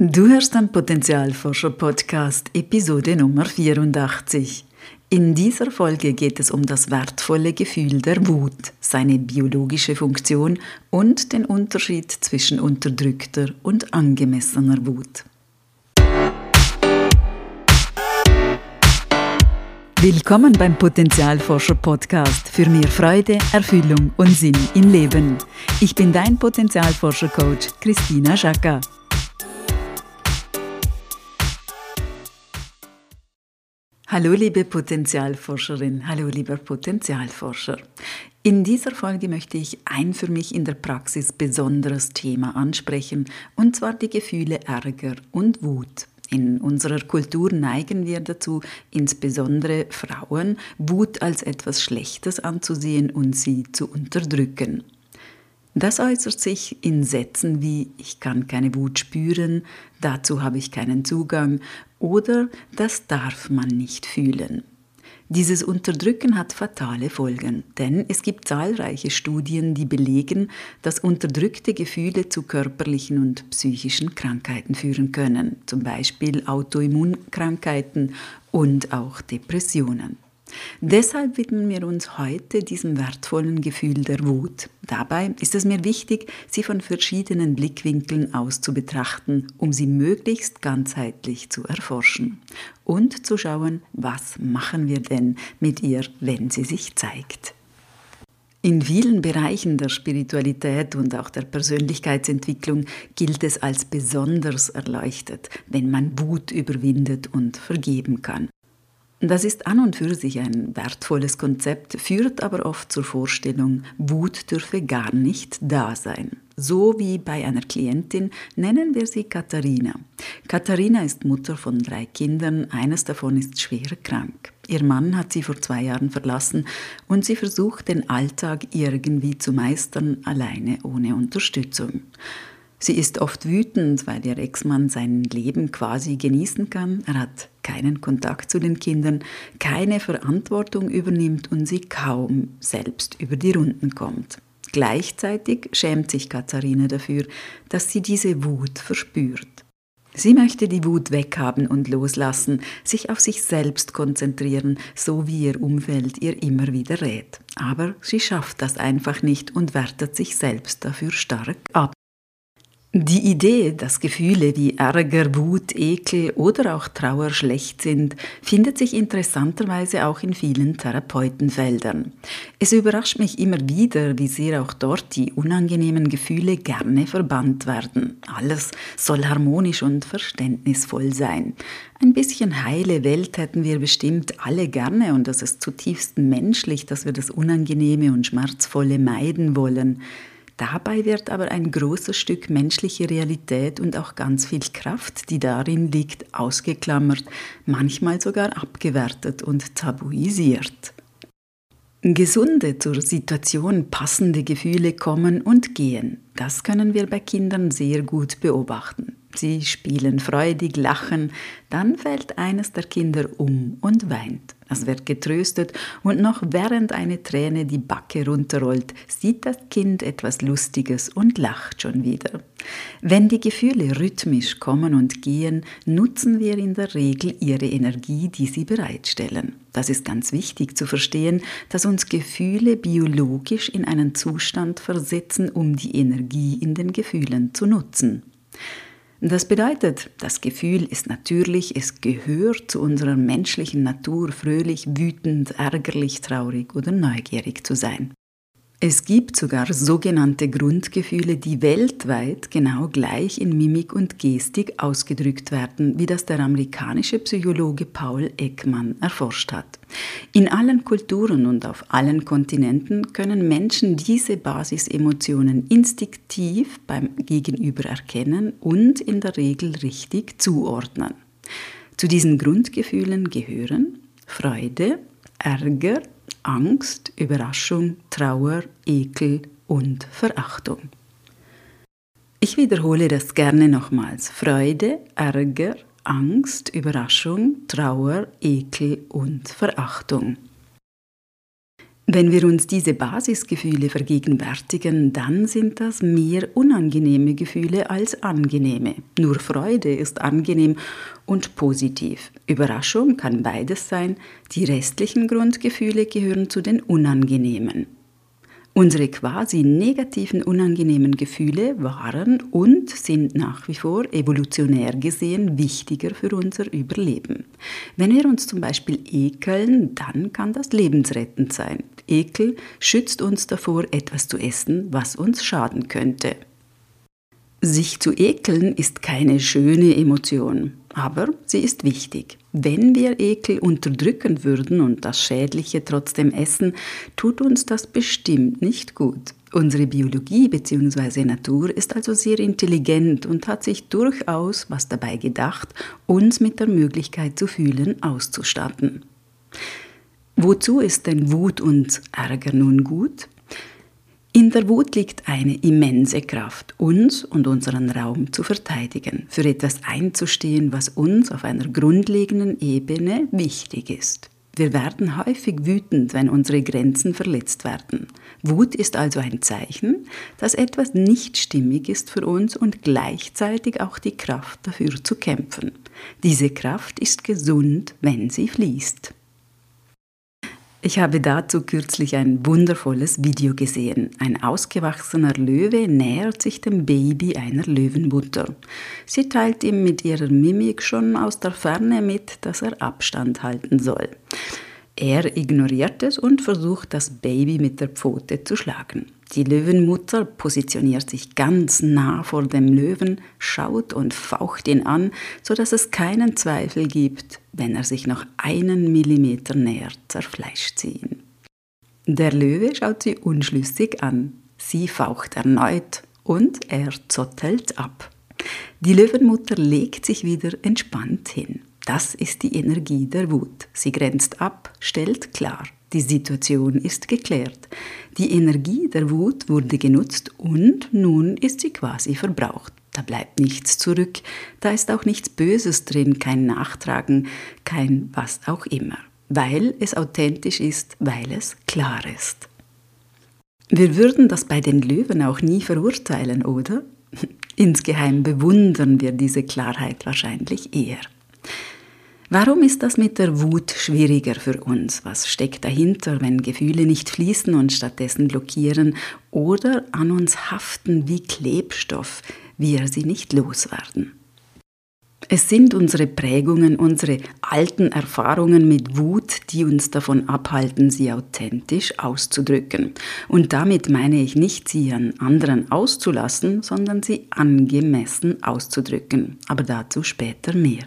Du hörst den Potenzialforscher Podcast Episode Nummer 84. In dieser Folge geht es um das wertvolle Gefühl der Wut, seine biologische Funktion und den Unterschied zwischen unterdrückter und angemessener Wut. Willkommen beim Potenzialforscher Podcast für mehr Freude, Erfüllung und Sinn im Leben. Ich bin dein Potenzialforscher Coach Christina Schaka. Hallo liebe Potenzialforscherin, hallo lieber Potenzialforscher. In dieser Folge möchte ich ein für mich in der Praxis besonderes Thema ansprechen, und zwar die Gefühle Ärger und Wut. In unserer Kultur neigen wir dazu, insbesondere Frauen, Wut als etwas Schlechtes anzusehen und sie zu unterdrücken. Das äußert sich in Sätzen wie ich kann keine Wut spüren, dazu habe ich keinen Zugang oder das darf man nicht fühlen. Dieses Unterdrücken hat fatale Folgen, denn es gibt zahlreiche Studien, die belegen, dass unterdrückte Gefühle zu körperlichen und psychischen Krankheiten führen können, zum Beispiel Autoimmunkrankheiten und auch Depressionen. Deshalb widmen wir uns heute diesem wertvollen Gefühl der Wut. Dabei ist es mir wichtig, sie von verschiedenen Blickwinkeln aus zu betrachten, um sie möglichst ganzheitlich zu erforschen und zu schauen, was machen wir denn mit ihr, wenn sie sich zeigt. In vielen Bereichen der Spiritualität und auch der Persönlichkeitsentwicklung gilt es als besonders erleuchtet, wenn man Wut überwindet und vergeben kann. Das ist an und für sich ein wertvolles Konzept, führt aber oft zur Vorstellung, Wut dürfe gar nicht da sein. So wie bei einer Klientin nennen wir sie Katharina. Katharina ist Mutter von drei Kindern, eines davon ist schwer krank. Ihr Mann hat sie vor zwei Jahren verlassen und sie versucht den Alltag irgendwie zu meistern, alleine ohne Unterstützung. Sie ist oft wütend, weil ihr Ex-Mann sein Leben quasi genießen kann. Er hat keinen Kontakt zu den Kindern, keine Verantwortung übernimmt und sie kaum selbst über die Runden kommt. Gleichzeitig schämt sich Katharina dafür, dass sie diese Wut verspürt. Sie möchte die Wut weghaben und loslassen, sich auf sich selbst konzentrieren, so wie ihr Umfeld ihr immer wieder rät. Aber sie schafft das einfach nicht und wertet sich selbst dafür stark ab. Die Idee, dass Gefühle wie Ärger, Wut, Ekel oder auch Trauer schlecht sind, findet sich interessanterweise auch in vielen Therapeutenfeldern. Es überrascht mich immer wieder, wie sehr auch dort die unangenehmen Gefühle gerne verbannt werden. Alles soll harmonisch und verständnisvoll sein. Ein bisschen heile Welt hätten wir bestimmt alle gerne und das ist zutiefst menschlich, dass wir das Unangenehme und Schmerzvolle meiden wollen. Dabei wird aber ein großes Stück menschliche Realität und auch ganz viel Kraft, die darin liegt, ausgeklammert, manchmal sogar abgewertet und tabuisiert. Gesunde zur Situation passende Gefühle kommen und gehen. Das können wir bei Kindern sehr gut beobachten. Sie spielen freudig, lachen, dann fällt eines der Kinder um und weint. Es wird getröstet und noch während eine Träne die Backe runterrollt, sieht das Kind etwas Lustiges und lacht schon wieder. Wenn die Gefühle rhythmisch kommen und gehen, nutzen wir in der Regel ihre Energie, die sie bereitstellen. Das ist ganz wichtig zu verstehen, dass uns Gefühle biologisch in einen Zustand versetzen, um die Energie in den Gefühlen zu nutzen. Das bedeutet, das Gefühl ist natürlich, es gehört zu unserer menschlichen Natur, fröhlich, wütend, ärgerlich, traurig oder neugierig zu sein. Es gibt sogar sogenannte Grundgefühle, die weltweit genau gleich in Mimik und Gestik ausgedrückt werden, wie das der amerikanische Psychologe Paul Ekman erforscht hat. In allen Kulturen und auf allen Kontinenten können Menschen diese Basisemotionen instinktiv beim Gegenüber erkennen und in der Regel richtig zuordnen. Zu diesen Grundgefühlen gehören Freude, Ärger, Angst, Überraschung, Trauer, Ekel und Verachtung. Ich wiederhole das gerne nochmals. Freude, Ärger, Angst, Überraschung, Trauer, Ekel und Verachtung. Wenn wir uns diese Basisgefühle vergegenwärtigen, dann sind das mehr unangenehme Gefühle als angenehme. Nur Freude ist angenehm und positiv. Überraschung kann beides sein. Die restlichen Grundgefühle gehören zu den unangenehmen. Unsere quasi negativen, unangenehmen Gefühle waren und sind nach wie vor evolutionär gesehen wichtiger für unser Überleben. Wenn wir uns zum Beispiel ekeln, dann kann das lebensrettend sein. Ekel schützt uns davor, etwas zu essen, was uns schaden könnte. Sich zu ekeln ist keine schöne Emotion, aber sie ist wichtig. Wenn wir Ekel unterdrücken würden und das Schädliche trotzdem essen, tut uns das bestimmt nicht gut. Unsere Biologie bzw. Natur ist also sehr intelligent und hat sich durchaus was dabei gedacht, uns mit der Möglichkeit zu fühlen auszustatten. Wozu ist denn Wut und Ärger nun gut? In der Wut liegt eine immense Kraft, uns und unseren Raum zu verteidigen, für etwas einzustehen, was uns auf einer grundlegenden Ebene wichtig ist. Wir werden häufig wütend, wenn unsere Grenzen verletzt werden. Wut ist also ein Zeichen, dass etwas nicht stimmig ist für uns und gleichzeitig auch die Kraft dafür zu kämpfen. Diese Kraft ist gesund, wenn sie fließt. Ich habe dazu kürzlich ein wundervolles Video gesehen. Ein ausgewachsener Löwe nähert sich dem Baby einer Löwenmutter. Sie teilt ihm mit ihrer Mimik schon aus der Ferne mit, dass er Abstand halten soll. Er ignoriert es und versucht, das Baby mit der Pfote zu schlagen. Die Löwenmutter positioniert sich ganz nah vor dem Löwen, schaut und faucht ihn an, so dass es keinen Zweifel gibt, wenn er sich noch einen Millimeter nähert, zerfleischt sie ihn. Der Löwe schaut sie unschlüssig an. Sie faucht erneut und er zottelt ab. Die Löwenmutter legt sich wieder entspannt hin. Das ist die Energie der Wut. Sie grenzt ab, stellt klar. Die Situation ist geklärt. Die Energie der Wut wurde genutzt und nun ist sie quasi verbraucht. Da bleibt nichts zurück, da ist auch nichts Böses drin, kein Nachtragen, kein was auch immer, weil es authentisch ist, weil es klar ist. Wir würden das bei den Löwen auch nie verurteilen, oder? Insgeheim bewundern wir diese Klarheit wahrscheinlich eher. Warum ist das mit der Wut schwieriger für uns? Was steckt dahinter, wenn Gefühle nicht fließen und stattdessen blockieren oder an uns haften wie Klebstoff, wir sie nicht loswerden? Es sind unsere Prägungen, unsere alten Erfahrungen mit Wut, die uns davon abhalten, sie authentisch auszudrücken. Und damit meine ich nicht, sie an anderen auszulassen, sondern sie angemessen auszudrücken. Aber dazu später mehr.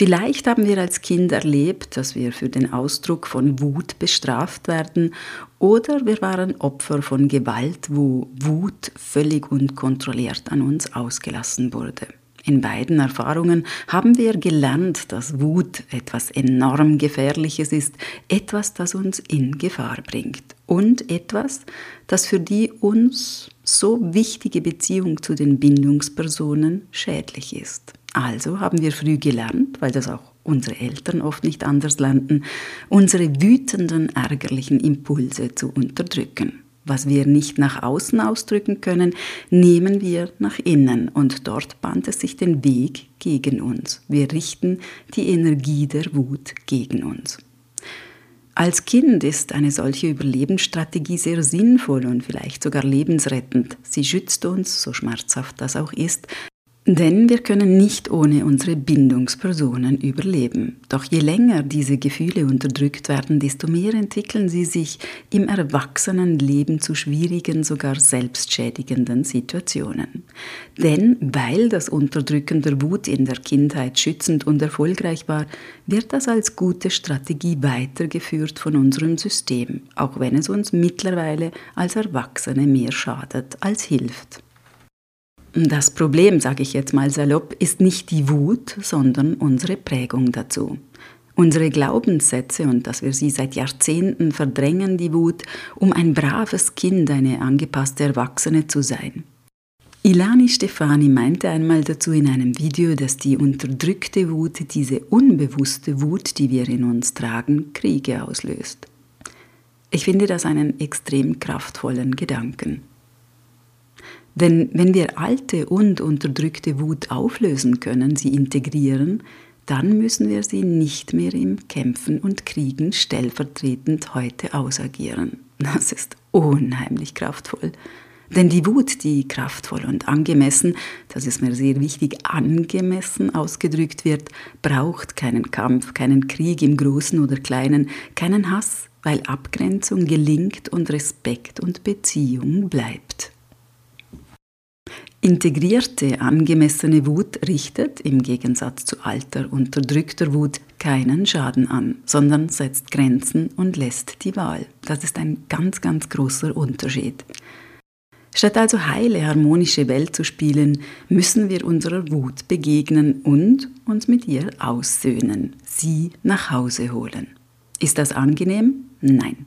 Vielleicht haben wir als Kind erlebt, dass wir für den Ausdruck von Wut bestraft werden oder wir waren Opfer von Gewalt, wo Wut völlig unkontrolliert an uns ausgelassen wurde. In beiden Erfahrungen haben wir gelernt, dass Wut etwas enorm Gefährliches ist, etwas, das uns in Gefahr bringt und etwas, das für die uns so wichtige Beziehung zu den Bindungspersonen schädlich ist. Also haben wir früh gelernt, weil das auch unsere Eltern oft nicht anders lernten, unsere wütenden, ärgerlichen Impulse zu unterdrücken. Was wir nicht nach außen ausdrücken können, nehmen wir nach innen und dort bahnt es sich den Weg gegen uns. Wir richten die Energie der Wut gegen uns. Als Kind ist eine solche Überlebensstrategie sehr sinnvoll und vielleicht sogar lebensrettend. Sie schützt uns, so schmerzhaft das auch ist, denn wir können nicht ohne unsere Bindungspersonen überleben. Doch je länger diese Gefühle unterdrückt werden, desto mehr entwickeln sie sich im Erwachsenenleben zu schwierigen, sogar selbstschädigenden Situationen. Denn weil das Unterdrücken der Wut in der Kindheit schützend und erfolgreich war, wird das als gute Strategie weitergeführt von unserem System, auch wenn es uns mittlerweile als Erwachsene mehr schadet als hilft. Das Problem, sage ich jetzt mal salopp, ist nicht die Wut, sondern unsere Prägung dazu. Unsere Glaubenssätze und dass wir sie seit Jahrzehnten verdrängen, die Wut, um ein braves Kind, eine angepasste Erwachsene zu sein. Ilani Stefani meinte einmal dazu in einem Video, dass die unterdrückte Wut, diese unbewusste Wut, die wir in uns tragen, Kriege auslöst. Ich finde das einen extrem kraftvollen Gedanken. Denn wenn wir alte und unterdrückte Wut auflösen können, sie integrieren, dann müssen wir sie nicht mehr im Kämpfen und Kriegen stellvertretend heute ausagieren. Das ist unheimlich kraftvoll. Denn die Wut, die kraftvoll und angemessen, das ist mir sehr wichtig, angemessen ausgedrückt wird, braucht keinen Kampf, keinen Krieg im Großen oder Kleinen, keinen Hass, weil Abgrenzung gelingt und Respekt und Beziehung bleibt. Integrierte, angemessene Wut richtet, im Gegensatz zu alter, unterdrückter Wut, keinen Schaden an, sondern setzt Grenzen und lässt die Wahl. Das ist ein ganz, ganz großer Unterschied. Statt also heile, harmonische Welt zu spielen, müssen wir unserer Wut begegnen und uns mit ihr aussöhnen, sie nach Hause holen. Ist das angenehm? Nein.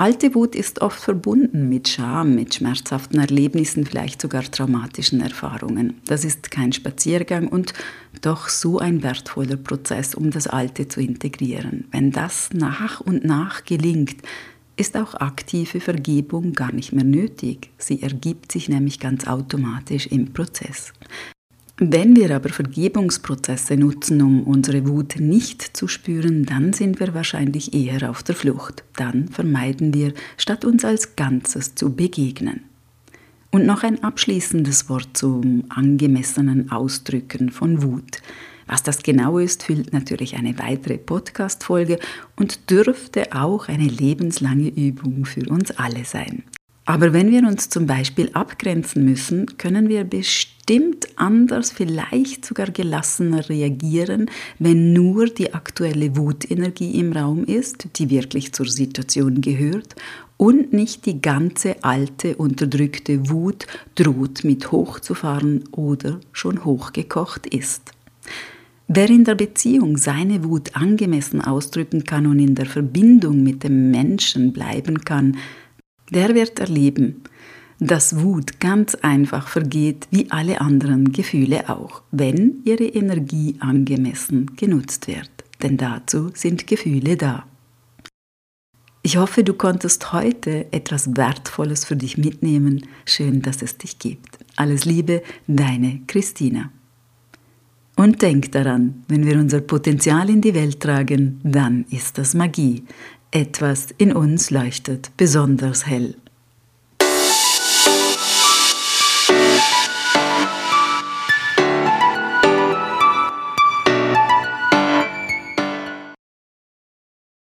Alte Wut ist oft verbunden mit Scham, mit schmerzhaften Erlebnissen, vielleicht sogar traumatischen Erfahrungen. Das ist kein Spaziergang und doch so ein wertvoller Prozess, um das Alte zu integrieren. Wenn das nach und nach gelingt, ist auch aktive Vergebung gar nicht mehr nötig. Sie ergibt sich nämlich ganz automatisch im Prozess. Wenn wir aber Vergebungsprozesse nutzen, um unsere Wut nicht zu spüren, dann sind wir wahrscheinlich eher auf der Flucht. Dann vermeiden wir, statt uns als Ganzes zu begegnen. Und noch ein abschließendes Wort zum angemessenen Ausdrücken von Wut. Was das genau ist, füllt natürlich eine weitere Podcast-Folge und dürfte auch eine lebenslange Übung für uns alle sein. Aber wenn wir uns zum Beispiel abgrenzen müssen, können wir bestimmt anders, vielleicht sogar gelassener reagieren, wenn nur die aktuelle Wutenergie im Raum ist, die wirklich zur Situation gehört, und nicht die ganze alte, unterdrückte Wut droht mit hochzufahren oder schon hochgekocht ist. Wer in der Beziehung seine Wut angemessen ausdrücken kann und in der Verbindung mit dem Menschen bleiben kann, der wird erleben, dass Wut ganz einfach vergeht wie alle anderen Gefühle auch, wenn ihre Energie angemessen genutzt wird. Denn dazu sind Gefühle da. Ich hoffe, du konntest heute etwas Wertvolles für dich mitnehmen. Schön, dass es dich gibt. Alles Liebe, deine Christina. Und denk daran, wenn wir unser Potenzial in die Welt tragen, dann ist das Magie. Etwas in uns leuchtet besonders hell.